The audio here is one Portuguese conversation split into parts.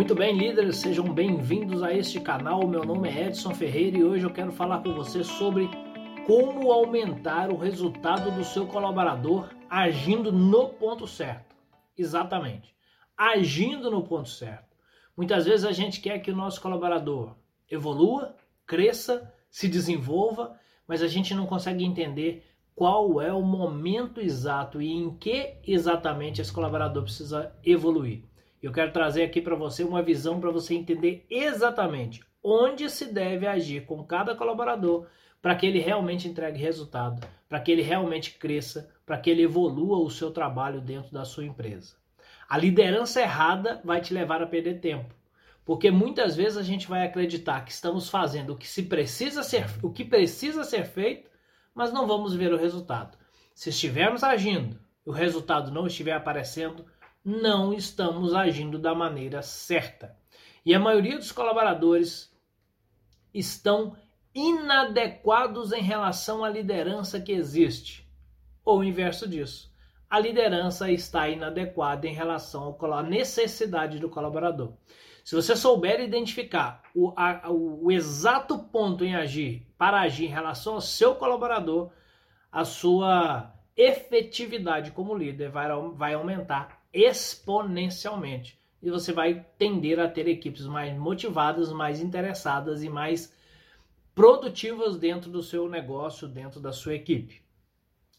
Muito bem, líderes, sejam bem-vindos a este canal. Meu nome é Edson Ferreira e hoje eu quero falar com você sobre como aumentar o resultado do seu colaborador agindo no ponto certo. Exatamente, agindo no ponto certo. Muitas vezes a gente quer que o nosso colaborador evolua, cresça, se desenvolva, mas a gente não consegue entender qual é o momento exato e em que exatamente esse colaborador precisa evoluir. Eu quero trazer aqui para você uma visão para você entender exatamente onde se deve agir com cada colaborador para que ele realmente entregue resultado, para que ele realmente cresça, para que ele evolua o seu trabalho dentro da sua empresa. A liderança errada vai te levar a perder tempo, porque muitas vezes a gente vai acreditar que estamos fazendo o que se precisa ser, o que precisa ser feito, mas não vamos ver o resultado. Se estivermos agindo, e o resultado não estiver aparecendo, não estamos agindo da maneira certa. E a maioria dos colaboradores estão inadequados em relação à liderança que existe, ou o inverso disso. A liderança está inadequada em relação à necessidade do colaborador. Se você souber identificar o, a, o exato ponto em agir para agir em relação ao seu colaborador, a sua efetividade como líder vai, vai aumentar exponencialmente. E você vai tender a ter equipes mais motivadas, mais interessadas e mais produtivas dentro do seu negócio, dentro da sua equipe.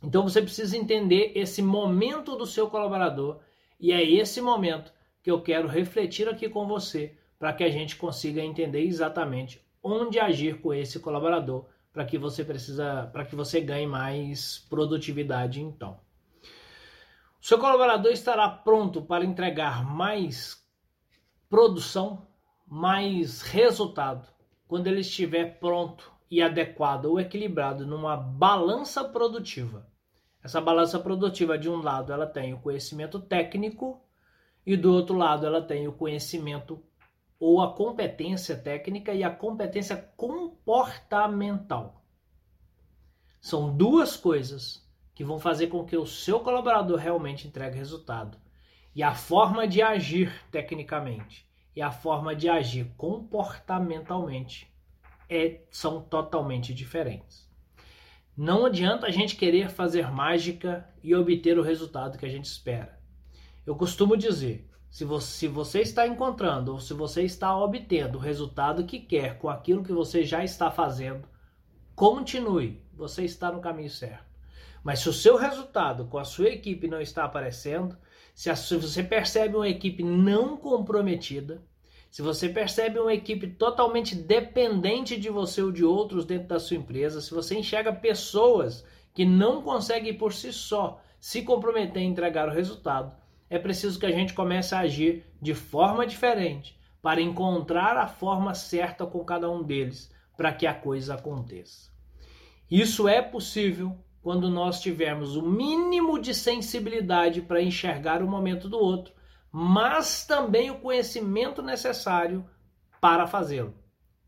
Então você precisa entender esse momento do seu colaborador e é esse momento que eu quero refletir aqui com você para que a gente consiga entender exatamente onde agir com esse colaborador para que você precisa, para que você ganhe mais produtividade então. Seu colaborador estará pronto para entregar mais produção, mais resultado, quando ele estiver pronto e adequado ou equilibrado numa balança produtiva. Essa balança produtiva, de um lado, ela tem o conhecimento técnico e do outro lado, ela tem o conhecimento ou a competência técnica e a competência comportamental. São duas coisas que vão fazer com que o seu colaborador realmente entregue resultado. E a forma de agir tecnicamente e a forma de agir comportamentalmente é, são totalmente diferentes. Não adianta a gente querer fazer mágica e obter o resultado que a gente espera. Eu costumo dizer: se você, se você está encontrando ou se você está obtendo o resultado que quer com aquilo que você já está fazendo, continue, você está no caminho certo. Mas se o seu resultado com a sua equipe não está aparecendo, se, a, você percebe uma equipe não comprometida, se você percebe uma equipe totalmente dependente de você ou de outros dentro da sua empresa, se você enxerga pessoas que não conseguem por si só se comprometer em entregar o resultado, é preciso que a gente comece a agir de forma diferente para encontrar a forma certa com cada um deles para que a coisa aconteça. Isso é possível quando nós tivermos o mínimo de sensibilidade para enxergar o momento do outro, mas também o conhecimento necessário para fazê-lo.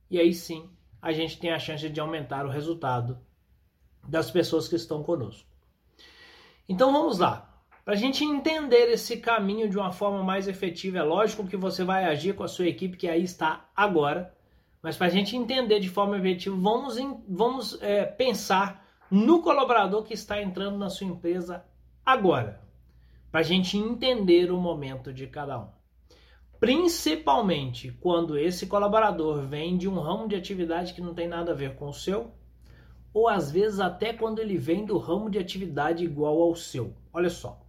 E aí sim, a gente tem a chance de aumentar o resultado das pessoas que estão conosco. Então vamos lá. Para a gente entender esse caminho de uma forma mais efetiva, é lógico que você vai agir com a sua equipe que aí está agora, mas para a gente entender de forma efetiva, vamos, vamos é, pensar no colaborador que está entrando na sua empresa agora, para a gente entender o momento de cada um. Principalmente quando esse colaborador vem de um ramo de atividade que não tem nada a ver com o seu, ou às vezes até quando ele vem do ramo de atividade igual ao seu. Olha só.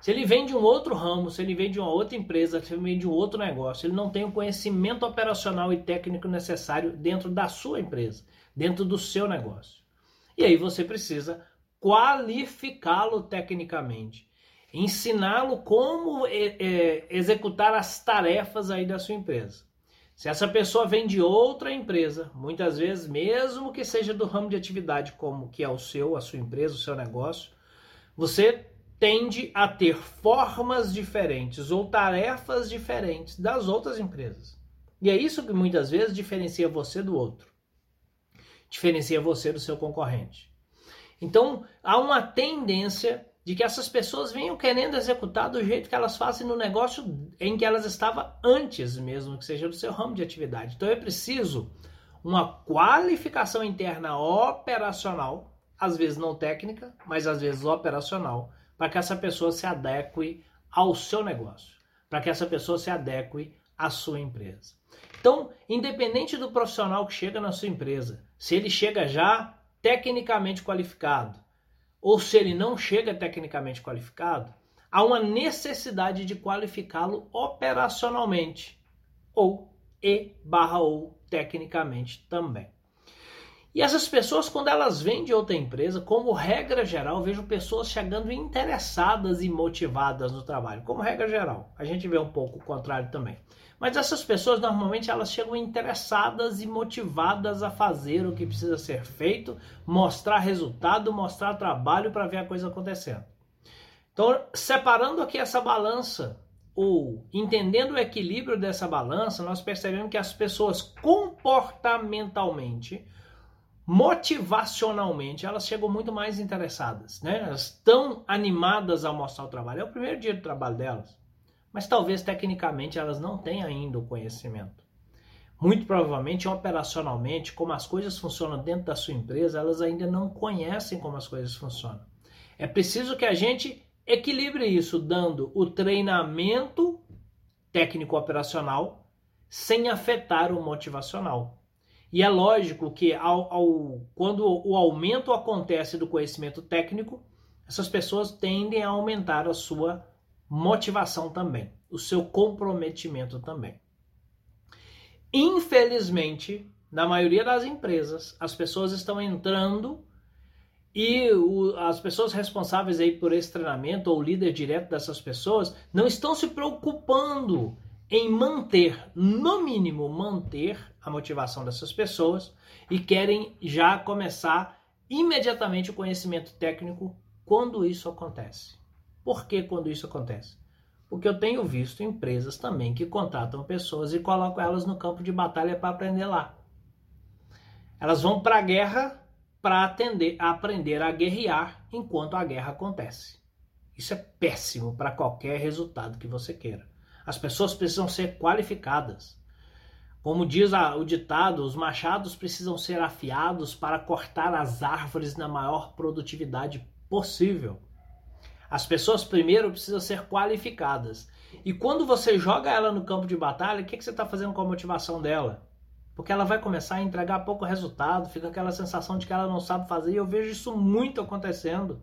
Se ele vem de um outro ramo, se ele vem de uma outra empresa, se ele vem de um outro negócio, ele não tem o conhecimento operacional e técnico necessário dentro da sua empresa, dentro do seu negócio. E aí você precisa qualificá-lo tecnicamente, ensiná-lo como é, é, executar as tarefas aí da sua empresa. Se essa pessoa vem de outra empresa, muitas vezes, mesmo que seja do ramo de atividade como que é o seu, a sua empresa, o seu negócio, você tende a ter formas diferentes ou tarefas diferentes das outras empresas. E é isso que muitas vezes diferencia você do outro diferencia você do seu concorrente. Então, há uma tendência de que essas pessoas venham querendo executar do jeito que elas fazem no negócio em que elas estavam antes mesmo, que seja do seu ramo de atividade. Então é preciso uma qualificação interna operacional, às vezes não técnica, mas às vezes operacional, para que essa pessoa se adeque ao seu negócio, para que essa pessoa se adeque à sua empresa. Então, independente do profissional que chega na sua empresa, se ele chega já tecnicamente qualificado, ou se ele não chega tecnicamente qualificado, há uma necessidade de qualificá-lo operacionalmente ou e barra ou tecnicamente também. E essas pessoas, quando elas vêm de outra empresa, como regra geral, vejo pessoas chegando interessadas e motivadas no trabalho. Como regra geral. A gente vê um pouco o contrário também. Mas essas pessoas normalmente elas chegam interessadas e motivadas a fazer o que precisa ser feito, mostrar resultado, mostrar trabalho para ver a coisa acontecendo. Então, separando aqui essa balança, ou entendendo o equilíbrio dessa balança, nós percebemos que as pessoas comportamentalmente, motivacionalmente, elas chegam muito mais interessadas, né? Elas estão animadas a mostrar o trabalho. É o primeiro dia do trabalho delas mas talvez tecnicamente elas não tenham ainda o conhecimento. Muito provavelmente, operacionalmente, como as coisas funcionam dentro da sua empresa, elas ainda não conhecem como as coisas funcionam. É preciso que a gente equilibre isso, dando o treinamento técnico operacional sem afetar o motivacional. E é lógico que ao, ao, quando o aumento acontece do conhecimento técnico, essas pessoas tendem a aumentar a sua motivação também, o seu comprometimento também. Infelizmente, na maioria das empresas, as pessoas estão entrando e o, as pessoas responsáveis aí por esse treinamento ou líder direto dessas pessoas não estão se preocupando em manter, no mínimo, manter a motivação dessas pessoas e querem já começar imediatamente o conhecimento técnico quando isso acontece. Por que quando isso acontece? Porque eu tenho visto empresas também que contratam pessoas e colocam elas no campo de batalha para aprender lá. Elas vão para a guerra para aprender a guerrear enquanto a guerra acontece. Isso é péssimo para qualquer resultado que você queira. As pessoas precisam ser qualificadas. Como diz o ditado, os machados precisam ser afiados para cortar as árvores na maior produtividade possível. As pessoas primeiro precisam ser qualificadas. E quando você joga ela no campo de batalha, o que, que você está fazendo com a motivação dela? Porque ela vai começar a entregar pouco resultado, fica aquela sensação de que ela não sabe fazer, e eu vejo isso muito acontecendo.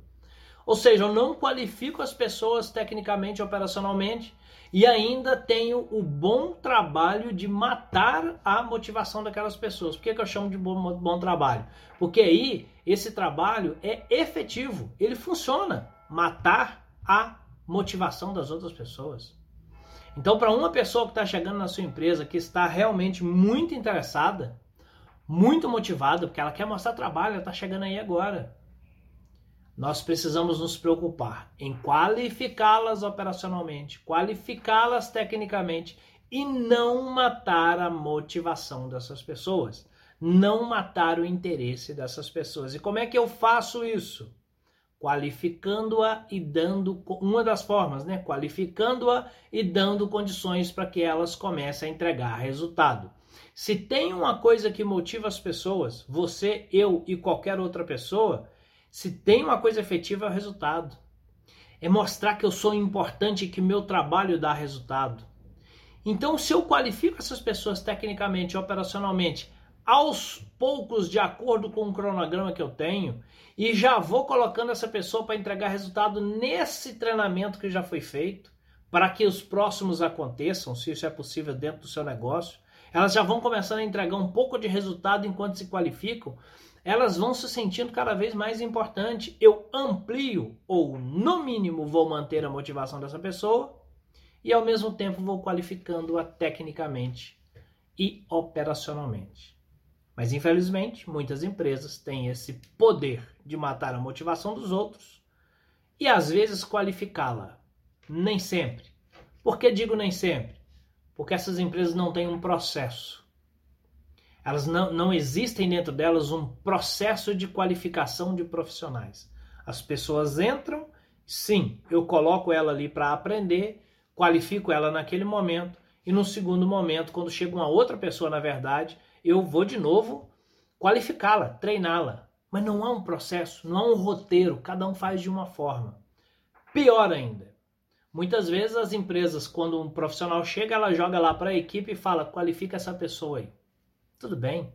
Ou seja, eu não qualifico as pessoas tecnicamente, operacionalmente, e ainda tenho o bom trabalho de matar a motivação daquelas pessoas. Por que, que eu chamo de bom, bom trabalho? Porque aí esse trabalho é efetivo, ele funciona matar a motivação das outras pessoas. Então, para uma pessoa que está chegando na sua empresa, que está realmente muito interessada, muito motivada, porque ela quer mostrar trabalho, ela está chegando aí agora. Nós precisamos nos preocupar em qualificá-las operacionalmente, qualificá-las tecnicamente e não matar a motivação dessas pessoas, não matar o interesse dessas pessoas. E como é que eu faço isso? qualificando-a e dando uma das formas, né? Qualificando-a e dando condições para que elas comecem a entregar resultado. Se tem uma coisa que motiva as pessoas, você, eu e qualquer outra pessoa, se tem uma coisa efetiva é o resultado. É mostrar que eu sou importante e que meu trabalho dá resultado. Então, se eu qualifico essas pessoas tecnicamente, operacionalmente, aos poucos, de acordo com o cronograma que eu tenho, e já vou colocando essa pessoa para entregar resultado nesse treinamento que já foi feito, para que os próximos aconteçam, se isso é possível dentro do seu negócio. Elas já vão começando a entregar um pouco de resultado enquanto se qualificam, elas vão se sentindo cada vez mais importante. Eu amplio, ou no mínimo vou manter a motivação dessa pessoa, e ao mesmo tempo vou qualificando-a tecnicamente e operacionalmente. Mas infelizmente, muitas empresas têm esse poder de matar a motivação dos outros e às vezes qualificá-la. Nem sempre. Por que digo nem sempre? Porque essas empresas não têm um processo. Elas não, não existem dentro delas um processo de qualificação de profissionais. As pessoas entram Sim, eu coloco ela ali para aprender, qualifico ela naquele momento e no segundo momento, quando chega uma outra pessoa, na verdade, eu vou de novo qualificá-la, treiná-la. Mas não há um processo, não há um roteiro, cada um faz de uma forma. Pior ainda, muitas vezes as empresas, quando um profissional chega, ela joga lá para a equipe e fala: qualifica essa pessoa aí. Tudo bem,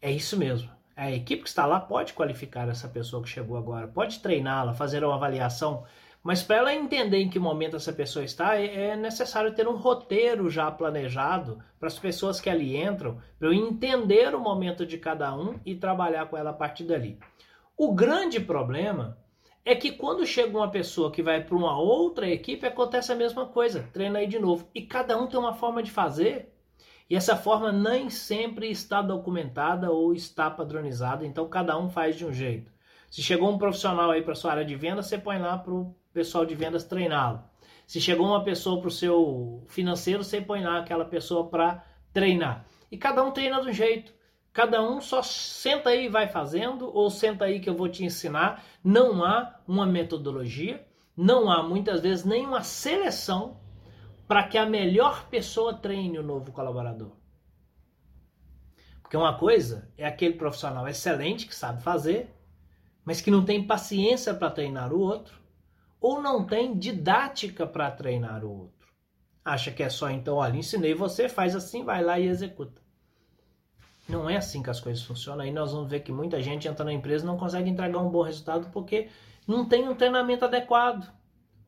é isso mesmo. A equipe que está lá pode qualificar essa pessoa que chegou agora, pode treiná-la, fazer uma avaliação, mas para ela entender em que momento essa pessoa está, é, é necessário ter um roteiro já planejado para as pessoas que ali entram, para eu entender o momento de cada um e trabalhar com ela a partir dali. O grande problema é que quando chega uma pessoa que vai para uma outra equipe, acontece a mesma coisa, treina aí de novo. E cada um tem uma forma de fazer e essa forma nem sempre está documentada ou está padronizada, então cada um faz de um jeito. Se chegou um profissional aí para sua área de vendas, você põe lá para o pessoal de vendas treiná-lo. Se chegou uma pessoa para o seu financeiro, você põe lá aquela pessoa para treinar. E cada um treina de um jeito. Cada um só senta aí e vai fazendo, ou senta aí que eu vou te ensinar. Não há uma metodologia, não há muitas vezes nenhuma seleção para que a melhor pessoa treine o novo colaborador. Porque uma coisa é aquele profissional excelente que sabe fazer, mas que não tem paciência para treinar o outro, ou não tem didática para treinar o outro. Acha que é só então, olha, ensinei você, faz assim, vai lá e executa. Não é assim que as coisas funcionam. Aí nós vamos ver que muita gente entra na empresa e não consegue entregar um bom resultado porque não tem um treinamento adequado.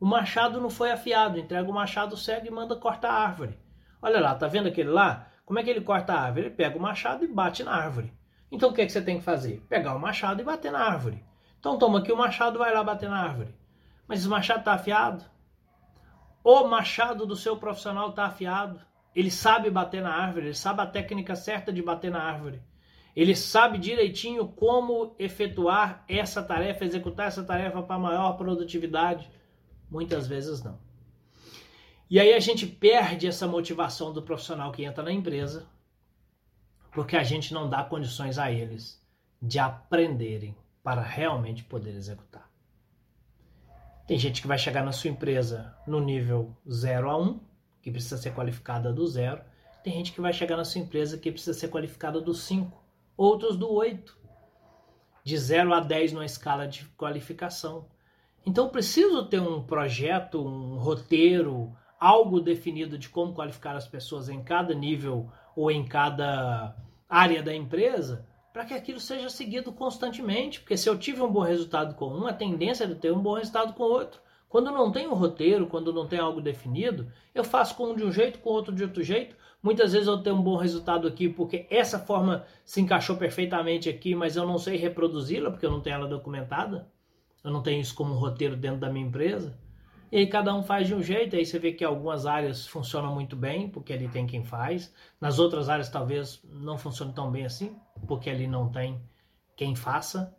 O machado não foi afiado, entrega o machado cego e manda cortar a árvore. Olha lá, tá vendo aquele lá? Como é que ele corta a árvore? Ele pega o machado e bate na árvore. Então o que, é que você tem que fazer? Pegar o machado e bater na árvore. Então toma aqui o machado vai lá bater na árvore. Mas esse machado está afiado? O machado do seu profissional está afiado. Ele sabe bater na árvore, ele sabe a técnica certa de bater na árvore. Ele sabe direitinho como efetuar essa tarefa, executar essa tarefa para maior produtividade. Muitas vezes não. E aí a gente perde essa motivação do profissional que entra na empresa, porque a gente não dá condições a eles de aprenderem para realmente poder executar. Tem gente que vai chegar na sua empresa no nível 0 a 1, que precisa ser qualificada do 0. Tem gente que vai chegar na sua empresa que precisa ser qualificada do 5, outros do 8. De 0 a 10 numa escala de qualificação. Então preciso ter um projeto, um roteiro, algo definido de como qualificar as pessoas em cada nível ou em cada área da empresa, para que aquilo seja seguido constantemente. Porque se eu tive um bom resultado com um, a tendência é de ter um bom resultado com outro. Quando não tem um roteiro, quando não tem algo definido, eu faço com um de um jeito, com outro de outro jeito. Muitas vezes eu tenho um bom resultado aqui porque essa forma se encaixou perfeitamente aqui, mas eu não sei reproduzi-la porque eu não tenho ela documentada. Eu não tenho isso como um roteiro dentro da minha empresa. E aí cada um faz de um jeito, aí você vê que algumas áreas funcionam muito bem, porque ali tem quem faz. Nas outras áreas talvez não funcione tão bem assim, porque ali não tem quem faça.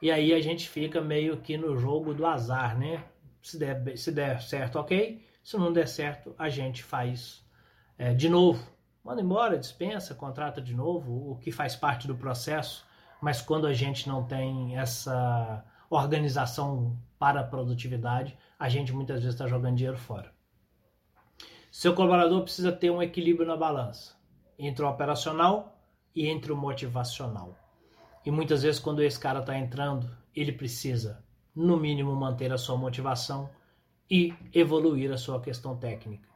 E aí a gente fica meio que no jogo do azar, né? Se der, se der certo, ok. Se não der certo, a gente faz é, de novo. Manda embora, dispensa, contrata de novo, o que faz parte do processo. Mas quando a gente não tem essa organização para a produtividade, a gente muitas vezes está jogando dinheiro fora. Seu colaborador precisa ter um equilíbrio na balança entre o operacional e entre o motivacional. E muitas vezes, quando esse cara está entrando, ele precisa, no mínimo, manter a sua motivação e evoluir a sua questão técnica.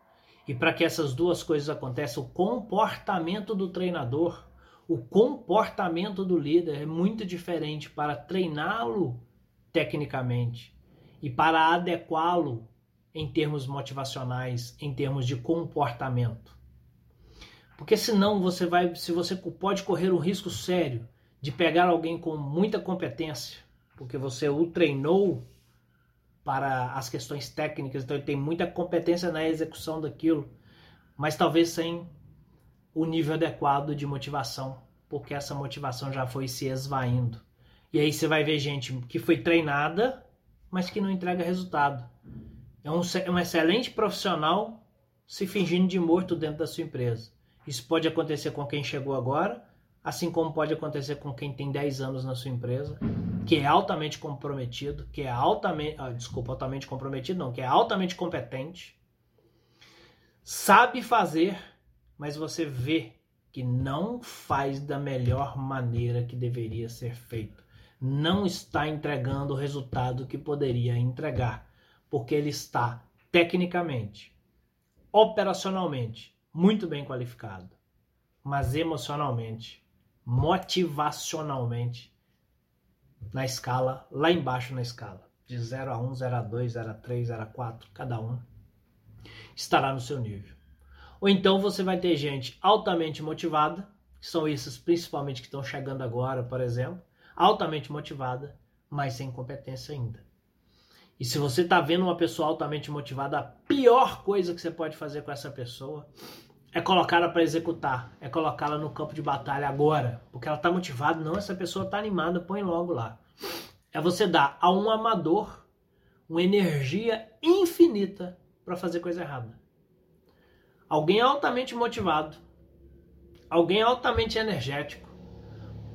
E para que essas duas coisas aconteçam, o comportamento do treinador, o comportamento do líder é muito diferente para treiná-lo tecnicamente e para adequá-lo em termos motivacionais, em termos de comportamento. Porque senão você vai, se você pode correr um risco sério de pegar alguém com muita competência, porque você o treinou para as questões técnicas, então ele tem muita competência na execução daquilo, mas talvez sem o nível adequado de motivação, porque essa motivação já foi se esvaindo. E aí você vai ver gente que foi treinada, mas que não entrega resultado. É um, é um excelente profissional se fingindo de morto dentro da sua empresa. Isso pode acontecer com quem chegou agora, assim como pode acontecer com quem tem 10 anos na sua empresa, que é altamente comprometido, que é altamente, ah, desculpa, altamente comprometido não, que é altamente competente, sabe fazer, mas você vê que não faz da melhor maneira que deveria ser feito. Não está entregando o resultado que poderia entregar, porque ele está tecnicamente, operacionalmente muito bem qualificado, mas emocionalmente, motivacionalmente, na escala, lá embaixo na escala, de 0 a 1, 0 a 2, 0 a 3, 0 a 4, cada um estará no seu nível. Ou então você vai ter gente altamente motivada, que são esses principalmente que estão chegando agora, por exemplo, altamente motivada, mas sem competência ainda. E se você está vendo uma pessoa altamente motivada, a pior coisa que você pode fazer com essa pessoa é colocá-la para executar, é colocá-la no campo de batalha agora, porque ela está motivada, não, essa pessoa está animada, põe logo lá. É você dar a um amador uma energia infinita para fazer coisa errada. Alguém altamente motivado, alguém altamente energético,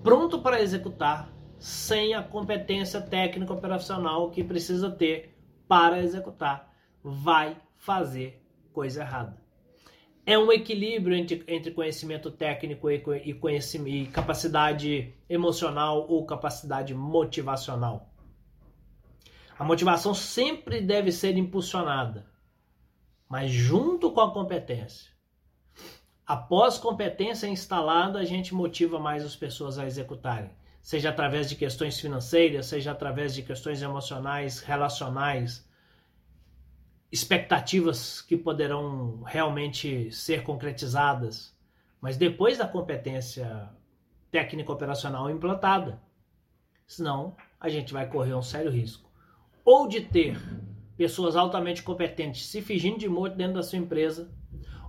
pronto para executar, sem a competência técnica operacional que precisa ter para executar, vai fazer coisa errada. É um equilíbrio entre, entre conhecimento técnico e, e, conhecimento, e capacidade emocional ou capacidade motivacional. A motivação sempre deve ser impulsionada, mas junto com a competência. Após competência instalada, a gente motiva mais as pessoas a executarem seja através de questões financeiras, seja através de questões emocionais, relacionais, expectativas que poderão realmente ser concretizadas, mas depois da competência técnica operacional implantada. Senão, a gente vai correr um sério risco. Ou de ter pessoas altamente competentes se fingindo de morto dentro da sua empresa,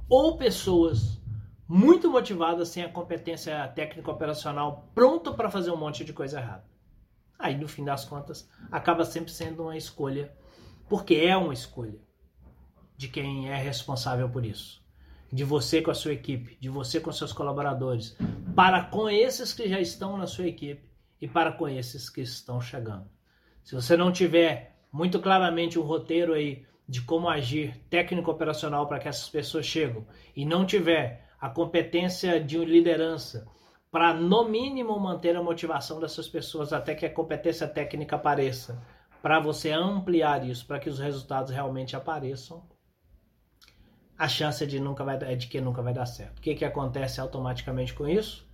ou pessoas muito motivada, sem a competência técnica operacional, pronto para fazer um monte de coisa errada. Aí, no fim das contas, acaba sempre sendo uma escolha, porque é uma escolha de quem é responsável por isso. De você com a sua equipe, de você com seus colaboradores, para com esses que já estão na sua equipe e para com esses que estão chegando. Se você não tiver muito claramente um roteiro aí de como agir técnico operacional para que essas pessoas cheguem e não tiver a competência de liderança para, no mínimo, manter a motivação dessas pessoas até que a competência técnica apareça, para você ampliar isso, para que os resultados realmente apareçam, a chance de, nunca vai, é de que nunca vai dar certo. O que, que acontece automaticamente com isso?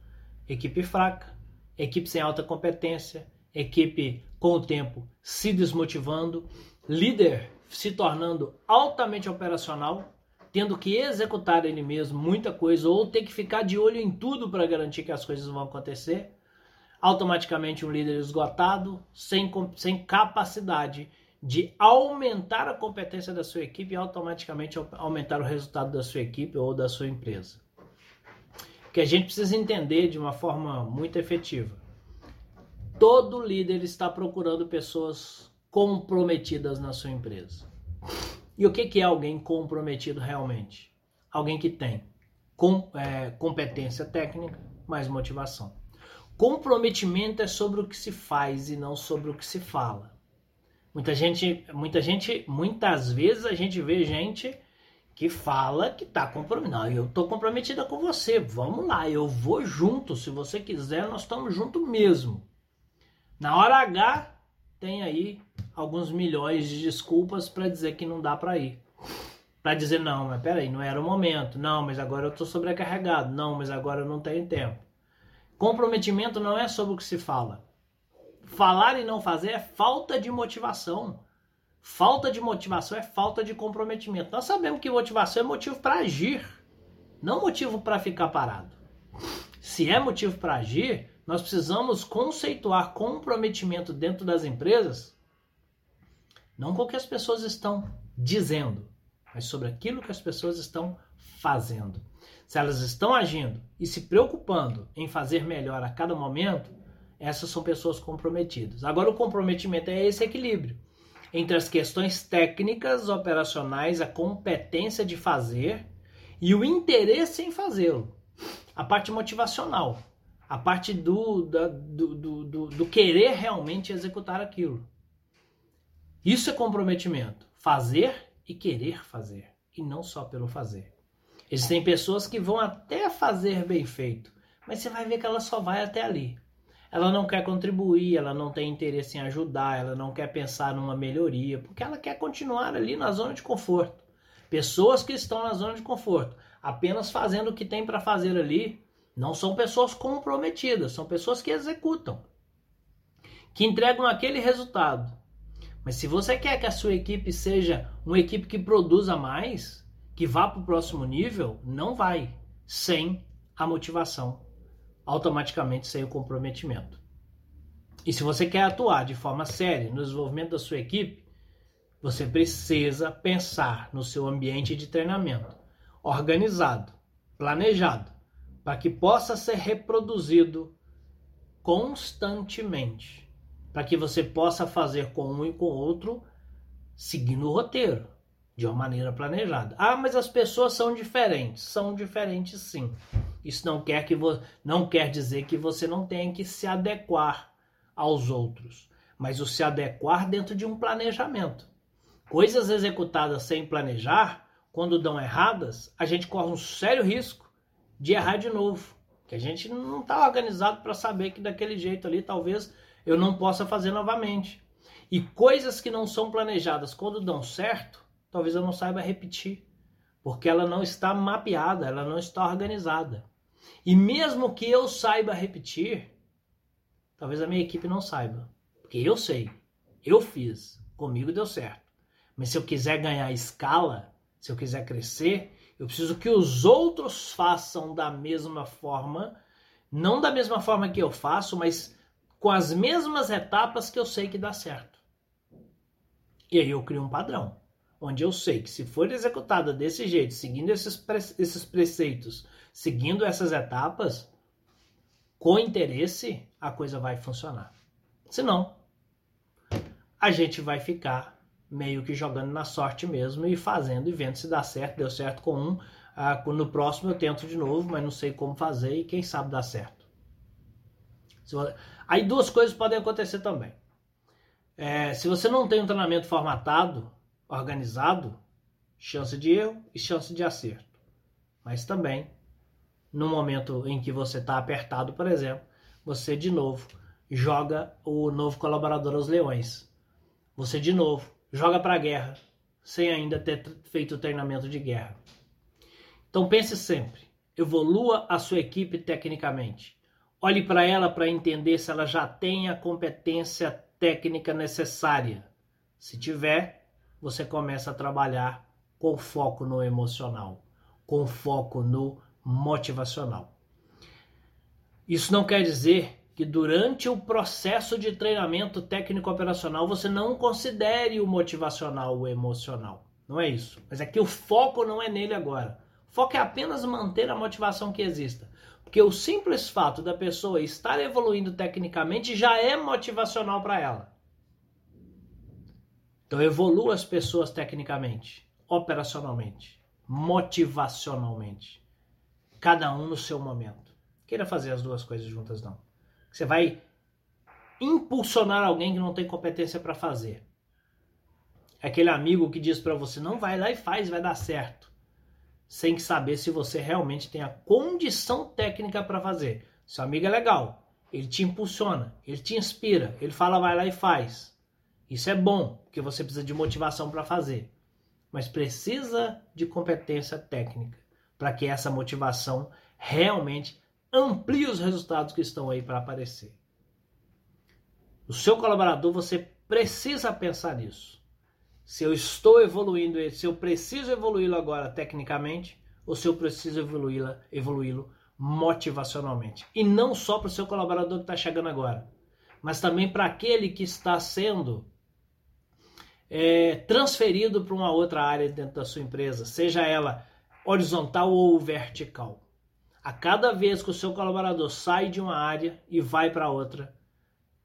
Equipe fraca, equipe sem alta competência, equipe com o tempo se desmotivando, líder se tornando altamente operacional tendo que executar ele mesmo muita coisa ou ter que ficar de olho em tudo para garantir que as coisas vão acontecer, automaticamente um líder esgotado, sem, sem capacidade de aumentar a competência da sua equipe e automaticamente aumentar o resultado da sua equipe ou da sua empresa. Que a gente precisa entender de uma forma muito efetiva. Todo líder está procurando pessoas comprometidas na sua empresa. E o que, é alguém comprometido realmente? Alguém que tem com, é, competência técnica mais motivação. Comprometimento é sobre o que se faz e não sobre o que se fala. Muita gente, muita gente, muitas vezes a gente vê gente que fala que está comprometido. Não, eu estou comprometida com você. Vamos lá, eu vou junto. Se você quiser, nós estamos juntos mesmo. Na hora H, tem aí alguns milhões de desculpas para dizer que não dá para ir. Para dizer, não, mas peraí, não era o momento. Não, mas agora eu estou sobrecarregado. Não, mas agora eu não tenho tempo. Comprometimento não é sobre o que se fala. Falar e não fazer é falta de motivação. Falta de motivação é falta de comprometimento. Nós sabemos que motivação é motivo para agir, não motivo para ficar parado. Se é motivo para agir, nós precisamos conceituar comprometimento dentro das empresas não com o que as pessoas estão dizendo, mas sobre aquilo que as pessoas estão fazendo. Se elas estão agindo e se preocupando em fazer melhor a cada momento, essas são pessoas comprometidas. Agora, o comprometimento é esse equilíbrio entre as questões técnicas, operacionais, a competência de fazer e o interesse em fazê-lo. A parte motivacional. A parte do, da, do, do, do, do querer realmente executar aquilo. Isso é comprometimento. Fazer e querer fazer. E não só pelo fazer. Existem pessoas que vão até fazer bem feito, mas você vai ver que ela só vai até ali. Ela não quer contribuir, ela não tem interesse em ajudar, ela não quer pensar numa melhoria, porque ela quer continuar ali na zona de conforto. Pessoas que estão na zona de conforto, apenas fazendo o que tem para fazer ali, não são pessoas comprometidas, são pessoas que executam, que entregam aquele resultado. Mas se você quer que a sua equipe seja uma equipe que produza mais, que vá para o próximo nível, não vai sem a motivação, automaticamente sem o comprometimento. E se você quer atuar de forma séria no desenvolvimento da sua equipe, você precisa pensar no seu ambiente de treinamento organizado, planejado, para que possa ser reproduzido constantemente, para que você possa fazer com um e com outro seguindo o roteiro, de uma maneira planejada. Ah, mas as pessoas são diferentes. São diferentes sim. Isso não quer que vo... não quer dizer que você não tenha que se adequar aos outros, mas o se adequar dentro de um planejamento. Coisas executadas sem planejar, quando dão erradas, a gente corre um sério risco de errar de novo. Que a gente não está organizado para saber que daquele jeito ali talvez eu não possa fazer novamente. E coisas que não são planejadas quando dão certo, talvez eu não saiba repetir. Porque ela não está mapeada, ela não está organizada. E mesmo que eu saiba repetir, talvez a minha equipe não saiba. Porque eu sei, eu fiz, comigo deu certo. Mas se eu quiser ganhar escala, se eu quiser crescer, eu preciso que os outros façam da mesma forma, não da mesma forma que eu faço, mas com as mesmas etapas que eu sei que dá certo. E aí eu crio um padrão, onde eu sei que se for executada desse jeito, seguindo esses, pre esses preceitos, seguindo essas etapas, com interesse, a coisa vai funcionar. Senão, a gente vai ficar meio que jogando na sorte mesmo e fazendo e vendo se dá certo. Deu certo com um, ah, no próximo eu tento de novo, mas não sei como fazer e quem sabe dá certo. Aí duas coisas podem acontecer também. É, se você não tem um treinamento formatado, organizado, chance de erro e chance de acerto. Mas também, no momento em que você está apertado, por exemplo, você de novo joga o novo colaborador aos leões. Você de novo joga para a guerra, sem ainda ter feito o treinamento de guerra. Então pense sempre, evolua a sua equipe tecnicamente. Olhe para ela para entender se ela já tem a competência técnica necessária. Se tiver, você começa a trabalhar com foco no emocional, com foco no motivacional. Isso não quer dizer que durante o processo de treinamento técnico operacional você não considere o motivacional, o emocional. Não é isso. Mas é que o foco não é nele agora. O foco é apenas manter a motivação que exista. Porque o simples fato da pessoa estar evoluindo tecnicamente já é motivacional para ela. Então evolua as pessoas tecnicamente, operacionalmente, motivacionalmente. Cada um no seu momento. Queira fazer as duas coisas juntas não. Você vai impulsionar alguém que não tem competência para fazer. É aquele amigo que diz para você: não vai lá e faz, vai dar certo. Sem saber se você realmente tem a condição técnica para fazer. Seu amigo é legal, ele te impulsiona, ele te inspira, ele fala vai lá e faz. Isso é bom, porque você precisa de motivação para fazer. Mas precisa de competência técnica para que essa motivação realmente amplie os resultados que estão aí para aparecer. O seu colaborador, você precisa pensar nisso. Se eu estou evoluindo se eu preciso evoluí-lo agora tecnicamente, ou se eu preciso evoluí-lo evoluí motivacionalmente. E não só para o seu colaborador que está chegando agora, mas também para aquele que está sendo é, transferido para uma outra área dentro da sua empresa, seja ela horizontal ou vertical. A cada vez que o seu colaborador sai de uma área e vai para outra,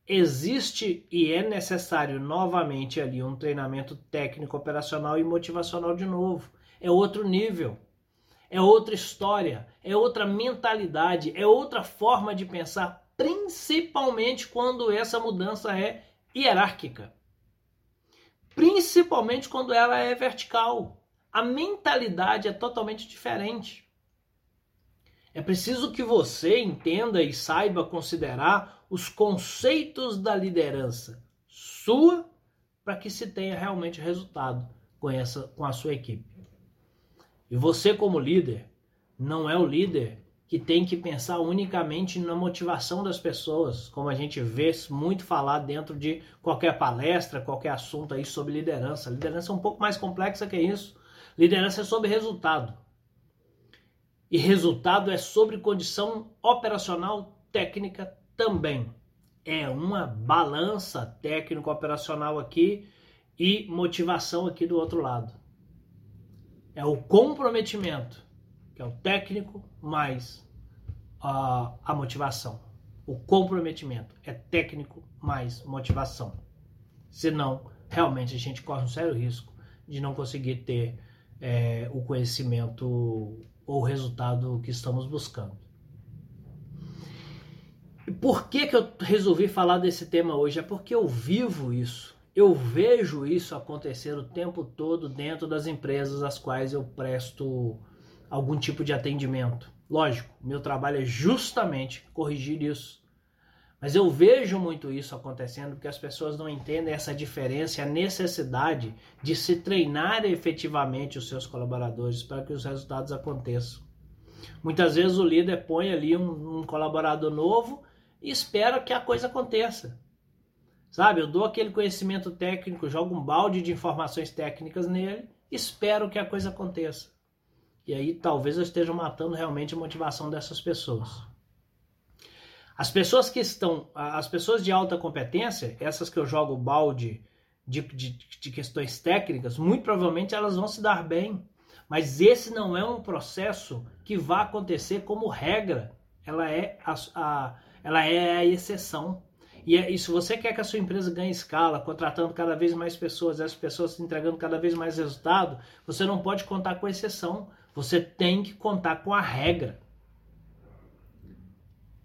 existe e é necessário novamente ali um treinamento técnico, operacional e motivacional de novo. É outro nível. é outra história, é outra mentalidade, é outra forma de pensar, principalmente quando essa mudança é hierárquica. Principalmente quando ela é vertical. A mentalidade é totalmente diferente. É preciso que você entenda e saiba considerar os conceitos da liderança sua para que se tenha realmente resultado com essa com a sua equipe. E você como líder não é o líder que tem que pensar unicamente na motivação das pessoas, como a gente vê muito falar dentro de qualquer palestra, qualquer assunto aí sobre liderança. liderança é um pouco mais complexa que isso. Liderança é sobre resultado. E resultado é sobre condição operacional técnica também. É uma balança técnico-operacional aqui e motivação aqui do outro lado. É o comprometimento, que é o técnico mais a, a motivação. O comprometimento é técnico mais motivação. Senão, realmente a gente corre um sério risco de não conseguir ter é, o conhecimento ou o resultado que estamos buscando. E por que, que eu resolvi falar desse tema hoje? É porque eu vivo isso. Eu vejo isso acontecer o tempo todo dentro das empresas às quais eu presto algum tipo de atendimento. Lógico, meu trabalho é justamente corrigir isso. Mas eu vejo muito isso acontecendo porque as pessoas não entendem essa diferença a necessidade de se treinar efetivamente os seus colaboradores para que os resultados aconteçam. Muitas vezes o líder põe ali um, um colaborador novo e espera que a coisa aconteça. Sabe, eu dou aquele conhecimento técnico, jogo um balde de informações técnicas nele, espero que a coisa aconteça. E aí talvez eu esteja matando realmente a motivação dessas pessoas. As pessoas que estão, as pessoas de alta competência, essas que eu jogo balde de, de, de questões técnicas, muito provavelmente elas vão se dar bem. Mas esse não é um processo que vai acontecer como regra. Ela é a, a, ela é a exceção. E, é, e se você quer que a sua empresa ganhe escala, contratando cada vez mais pessoas, essas pessoas entregando cada vez mais resultado, você não pode contar com exceção. Você tem que contar com a regra.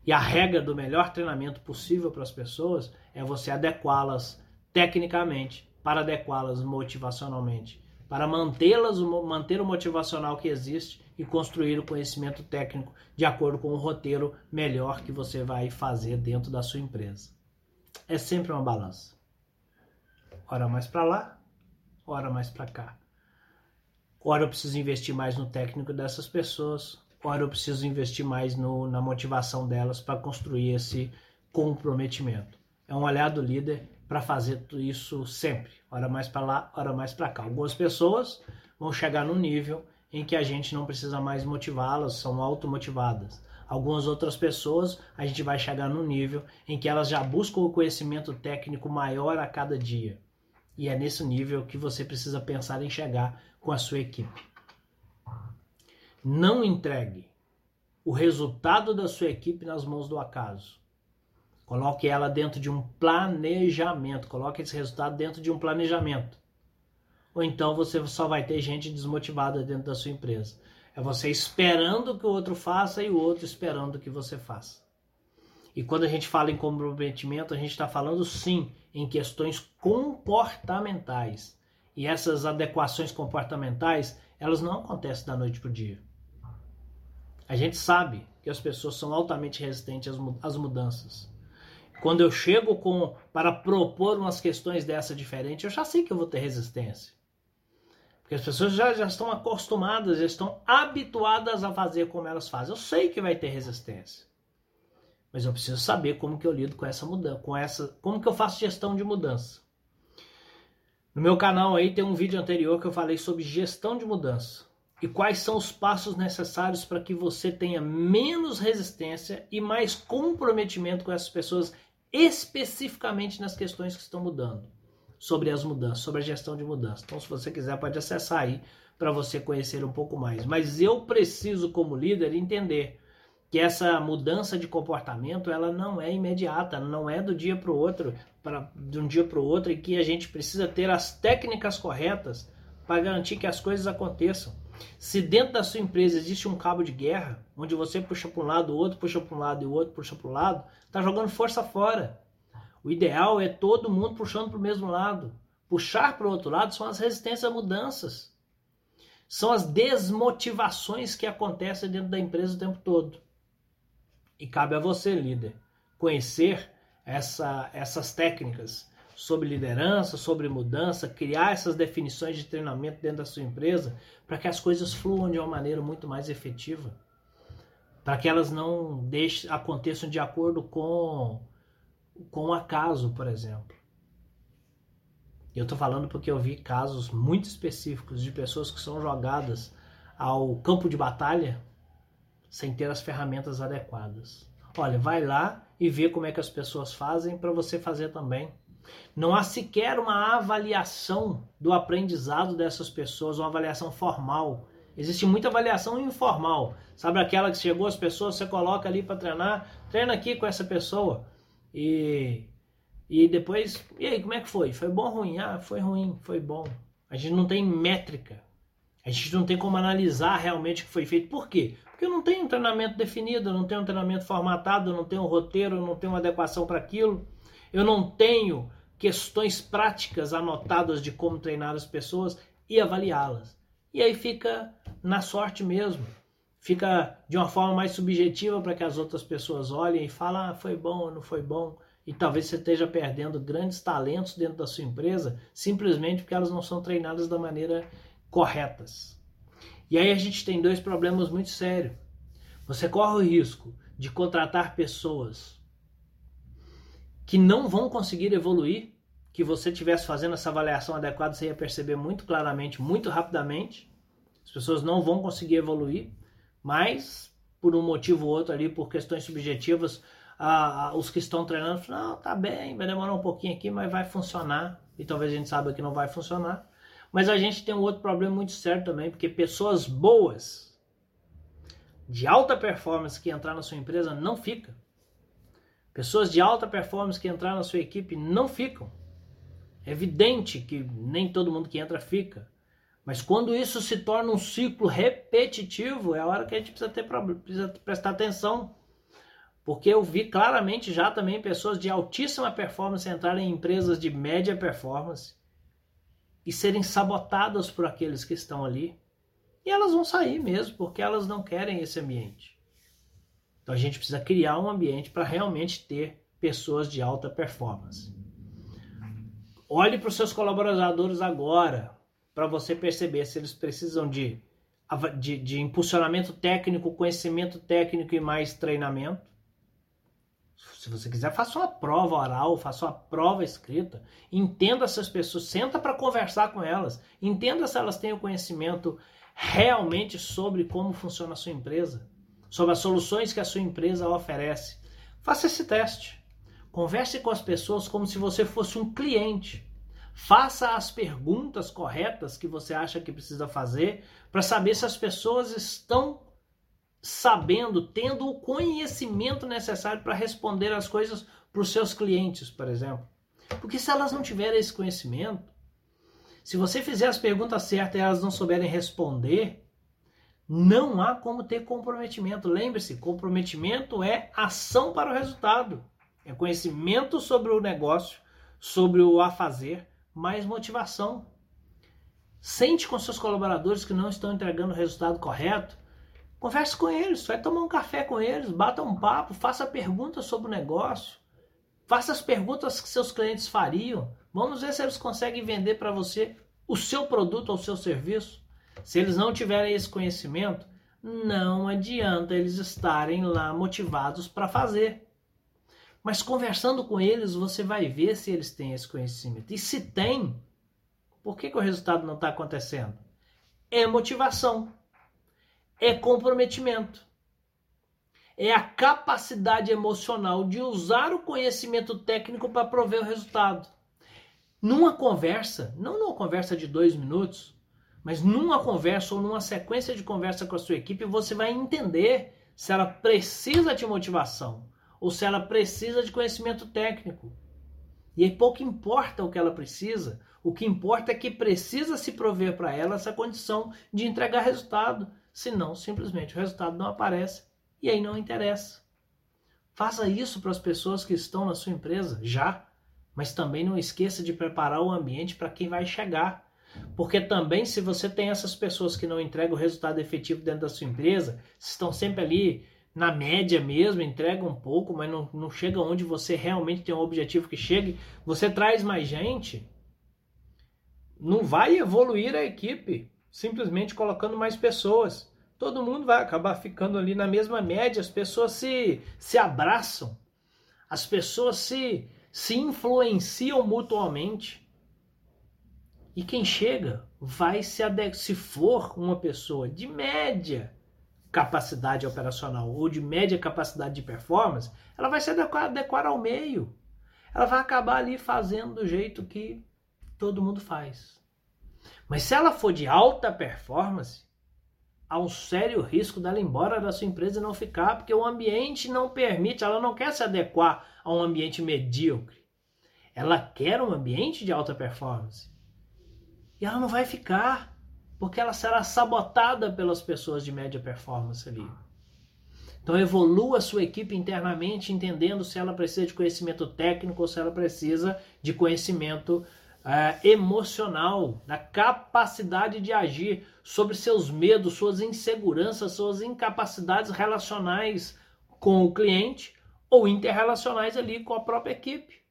E a regra do melhor treinamento possível para as pessoas é você adequá-las tecnicamente para adequá-las motivacionalmente, para mantê-las manter o motivacional que existe e construir o conhecimento técnico de acordo com o roteiro melhor que você vai fazer dentro da sua empresa. É sempre uma balança. Ora mais para lá, ora mais para cá. Ora eu preciso investir mais no técnico dessas pessoas, ora eu preciso investir mais no, na motivação delas para construir esse comprometimento. É um olhar do líder para fazer isso sempre, ora mais para lá, ora mais para cá. Algumas pessoas vão chegar no nível em que a gente não precisa mais motivá-las, são automotivadas. Algumas outras pessoas, a gente vai chegar no nível em que elas já buscam o conhecimento técnico maior a cada dia. E é nesse nível que você precisa pensar em chegar com a sua equipe. Não entregue o resultado da sua equipe nas mãos do acaso. Coloque ela dentro de um planejamento. Coloque esse resultado dentro de um planejamento. Ou então você só vai ter gente desmotivada dentro da sua empresa. É você esperando que o outro faça e o outro esperando que você faça. E quando a gente fala em comprometimento, a gente está falando sim em questões comportamentais. E essas adequações comportamentais, elas não acontecem da noite para o dia. A gente sabe que as pessoas são altamente resistentes às mudanças. Quando eu chego com para propor umas questões dessa diferente, eu já sei que eu vou ter resistência. Porque as pessoas já, já estão acostumadas, já estão habituadas a fazer como elas fazem. Eu sei que vai ter resistência. Mas eu preciso saber como que eu lido com essa mudança, com essa, como que eu faço gestão de mudança. No meu canal aí tem um vídeo anterior que eu falei sobre gestão de mudança e quais são os passos necessários para que você tenha menos resistência e mais comprometimento com essas pessoas, especificamente nas questões que estão mudando, sobre as mudanças, sobre a gestão de mudança. Então, se você quiser, pode acessar aí para você conhecer um pouco mais. Mas eu preciso, como líder, entender que essa mudança de comportamento ela não é imediata, não é do dia para o outro, para de um dia para o outro, e que a gente precisa ter as técnicas corretas para garantir que as coisas aconteçam. Se dentro da sua empresa existe um cabo de guerra, onde você puxa para um lado, o outro puxa para um lado e o outro puxa para o lado, está jogando força fora. O ideal é todo mundo puxando para o mesmo lado. Puxar para o outro lado são as resistências a mudanças. São as desmotivações que acontecem dentro da empresa o tempo todo. E cabe a você, líder, conhecer essa, essas técnicas sobre liderança, sobre mudança, criar essas definições de treinamento dentro da sua empresa para que as coisas fluam de uma maneira muito mais efetiva, para que elas não deixem, aconteçam de acordo com, com o acaso, por exemplo. Eu estou falando porque eu vi casos muito específicos de pessoas que são jogadas ao campo de batalha sem ter as ferramentas adequadas. Olha, vai lá e vê como é que as pessoas fazem para você fazer também. Não há sequer uma avaliação do aprendizado dessas pessoas, uma avaliação formal. Existe muita avaliação informal. Sabe aquela que chegou as pessoas, você coloca ali para treinar, treina aqui com essa pessoa. E, e depois, e aí, como é que foi? Foi bom ou ruim? Ah, foi ruim, foi bom. A gente não tem métrica. A gente não tem como analisar realmente o que foi feito. Por quê? Porque eu não tenho um treinamento definido, eu não tenho um treinamento formatado, eu não tenho um roteiro, eu não tenho uma adequação para aquilo. Eu não tenho questões práticas anotadas de como treinar as pessoas e avaliá-las. E aí fica na sorte mesmo. Fica de uma forma mais subjetiva para que as outras pessoas olhem e falem, ah, foi bom ou não foi bom. E talvez você esteja perdendo grandes talentos dentro da sua empresa simplesmente porque elas não são treinadas da maneira corretas. E aí a gente tem dois problemas muito sérios. Você corre o risco de contratar pessoas que não vão conseguir evoluir, que você tivesse fazendo essa avaliação adequada, você ia perceber muito claramente, muito rapidamente. As pessoas não vão conseguir evoluir, mas por um motivo ou outro ali, por questões subjetivas, os que estão treinando falam, não, tá bem, vai demorar um pouquinho aqui, mas vai funcionar. E talvez a gente saiba que não vai funcionar. Mas a gente tem um outro problema muito sério também, porque pessoas boas, de alta performance que entrar na sua empresa não fica. Pessoas de alta performance que entrar na sua equipe não ficam. É evidente que nem todo mundo que entra fica. Mas quando isso se torna um ciclo repetitivo, é a hora que a gente precisa, ter, precisa prestar atenção. Porque eu vi claramente já também pessoas de altíssima performance entrarem em empresas de média performance e serem sabotadas por aqueles que estão ali. E elas vão sair mesmo, porque elas não querem esse ambiente. Então a gente precisa criar um ambiente para realmente ter pessoas de alta performance. Olhe para os seus colaboradores agora, para você perceber se eles precisam de, de, de impulsionamento técnico, conhecimento técnico e mais treinamento. Se você quiser, faça uma prova oral, faça uma prova escrita. Entenda essas pessoas, senta para conversar com elas. Entenda se elas têm o conhecimento realmente sobre como funciona a sua empresa sobre as soluções que a sua empresa oferece. Faça esse teste. Converse com as pessoas como se você fosse um cliente. Faça as perguntas corretas que você acha que precisa fazer para saber se as pessoas estão sabendo, tendo o conhecimento necessário para responder as coisas para os seus clientes, por exemplo. Porque se elas não tiverem esse conhecimento, se você fizer as perguntas certas e elas não souberem responder, não há como ter comprometimento. Lembre-se, comprometimento é ação para o resultado. É conhecimento sobre o negócio, sobre o a fazer, mais motivação. Sente com seus colaboradores que não estão entregando o resultado correto. Converse com eles, vai tomar um café com eles, bata um papo, faça perguntas sobre o negócio. Faça as perguntas que seus clientes fariam. Vamos ver se eles conseguem vender para você o seu produto ou o seu serviço. Se eles não tiverem esse conhecimento, não adianta eles estarem lá motivados para fazer. Mas conversando com eles, você vai ver se eles têm esse conhecimento. E se tem, por que, que o resultado não está acontecendo? É motivação, é comprometimento, é a capacidade emocional de usar o conhecimento técnico para prover o resultado. Numa conversa, não numa conversa de dois minutos, mas numa conversa ou numa sequência de conversa com a sua equipe, você vai entender se ela precisa de motivação ou se ela precisa de conhecimento técnico. E aí pouco importa o que ela precisa, O que importa é que precisa se prover para ela essa condição de entregar resultado, senão simplesmente o resultado não aparece e aí não interessa. Faça isso para as pessoas que estão na sua empresa já, mas também não esqueça de preparar o ambiente para quem vai chegar. Porque também, se você tem essas pessoas que não entregam o resultado efetivo dentro da sua empresa, estão sempre ali na média mesmo, entregam um pouco, mas não, não chega onde você realmente tem um objetivo que chegue, você traz mais gente, não vai evoluir a equipe simplesmente colocando mais pessoas. Todo mundo vai acabar ficando ali na mesma média, as pessoas se, se abraçam, as pessoas se, se influenciam mutuamente. E quem chega vai se adequar, se for uma pessoa de média capacidade operacional ou de média capacidade de performance, ela vai se adequar, adequar ao meio. Ela vai acabar ali fazendo do jeito que todo mundo faz. Mas se ela for de alta performance, há um sério risco dela ir embora da sua empresa e não ficar, porque o ambiente não permite, ela não quer se adequar a um ambiente medíocre. Ela quer um ambiente de alta performance. E ela não vai ficar, porque ela será sabotada pelas pessoas de média performance ali. Então evolua a sua equipe internamente, entendendo se ela precisa de conhecimento técnico ou se ela precisa de conhecimento uh, emocional, da capacidade de agir sobre seus medos, suas inseguranças, suas incapacidades relacionais com o cliente ou interrelacionais ali com a própria equipe.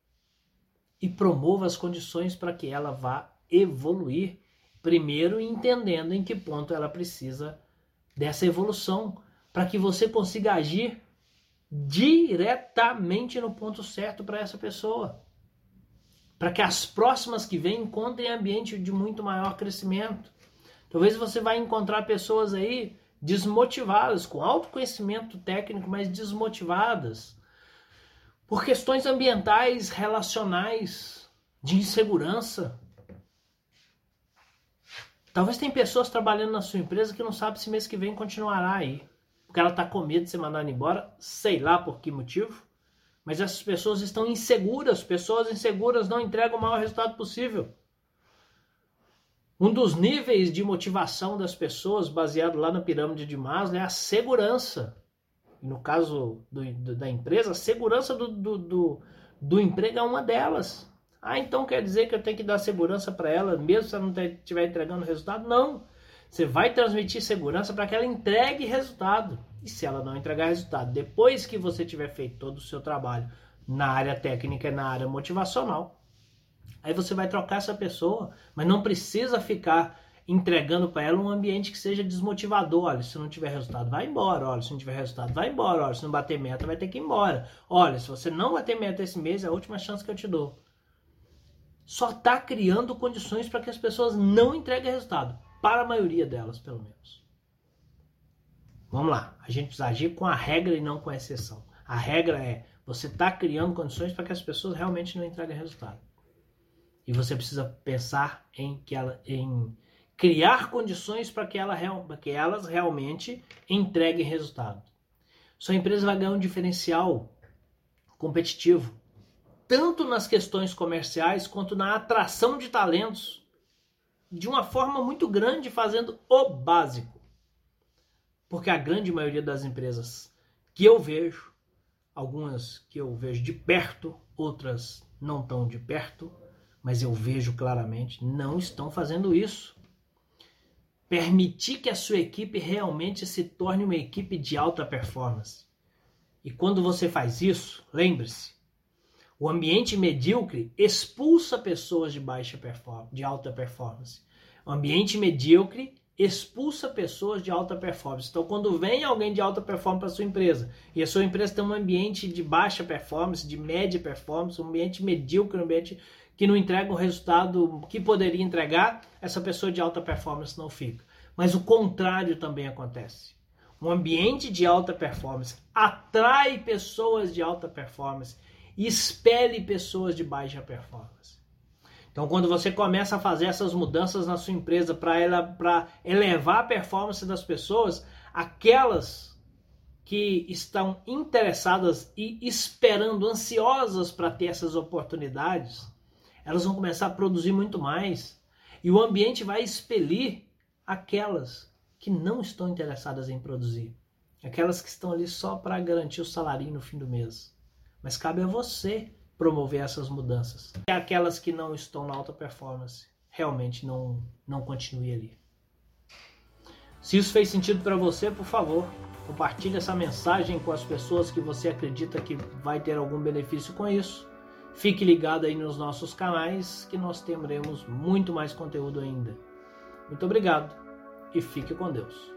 E promova as condições para que ela vá evoluir, primeiro entendendo em que ponto ela precisa dessa evolução, para que você consiga agir diretamente no ponto certo para essa pessoa. Para que as próximas que vêm encontrem ambiente de muito maior crescimento. Talvez você vai encontrar pessoas aí desmotivadas, com alto conhecimento técnico, mas desmotivadas por questões ambientais, relacionais, de insegurança, Talvez tem pessoas trabalhando na sua empresa que não sabe se mês que vem continuará aí. Porque ela está com medo de ser mandada embora, sei lá por que motivo. Mas essas pessoas estão inseguras. Pessoas inseguras não entregam o maior resultado possível. Um dos níveis de motivação das pessoas, baseado lá na pirâmide de Maslow, é a segurança. No caso do, do, da empresa, a segurança do, do, do emprego é uma delas. Ah, então quer dizer que eu tenho que dar segurança para ela, mesmo se ela não estiver entregando resultado? Não. Você vai transmitir segurança para que ela entregue resultado. E se ela não entregar resultado, depois que você tiver feito todo o seu trabalho na área técnica e na área motivacional, aí você vai trocar essa pessoa, mas não precisa ficar entregando para ela um ambiente que seja desmotivador. Olha, se não tiver resultado, vai embora. Olha, se não tiver resultado, vai embora. Olha, se não bater meta, vai ter que ir embora. Olha, se você não bater meta esse mês, é a última chance que eu te dou só está criando condições para que as pessoas não entreguem resultado. Para a maioria delas, pelo menos. Vamos lá. A gente precisa agir com a regra e não com a exceção. A regra é você está criando condições para que as pessoas realmente não entreguem resultado. E você precisa pensar em que ela, em criar condições para que, ela, que elas realmente entreguem resultado. Sua empresa vai ganhar um diferencial competitivo tanto nas questões comerciais quanto na atração de talentos, de uma forma muito grande, fazendo o básico. Porque a grande maioria das empresas que eu vejo, algumas que eu vejo de perto, outras não tão de perto, mas eu vejo claramente, não estão fazendo isso. Permitir que a sua equipe realmente se torne uma equipe de alta performance. E quando você faz isso, lembre-se, o ambiente medíocre expulsa pessoas de baixa performance, de alta performance. O ambiente medíocre expulsa pessoas de alta performance. Então, quando vem alguém de alta performance para sua empresa e a sua empresa tem um ambiente de baixa performance, de média performance, um ambiente medíocre, um ambiente que não entrega o resultado que poderia entregar, essa pessoa de alta performance não fica. Mas o contrário também acontece. Um ambiente de alta performance atrai pessoas de alta performance e expele pessoas de baixa performance. Então, quando você começa a fazer essas mudanças na sua empresa para elevar a performance das pessoas, aquelas que estão interessadas e esperando, ansiosas para ter essas oportunidades, elas vão começar a produzir muito mais e o ambiente vai expelir aquelas que não estão interessadas em produzir, aquelas que estão ali só para garantir o salário no fim do mês. Mas cabe a você promover essas mudanças. E aquelas que não estão na alta performance, realmente não, não continue ali. Se isso fez sentido para você, por favor, compartilhe essa mensagem com as pessoas que você acredita que vai ter algum benefício com isso. Fique ligado aí nos nossos canais que nós teremos muito mais conteúdo ainda. Muito obrigado e fique com Deus.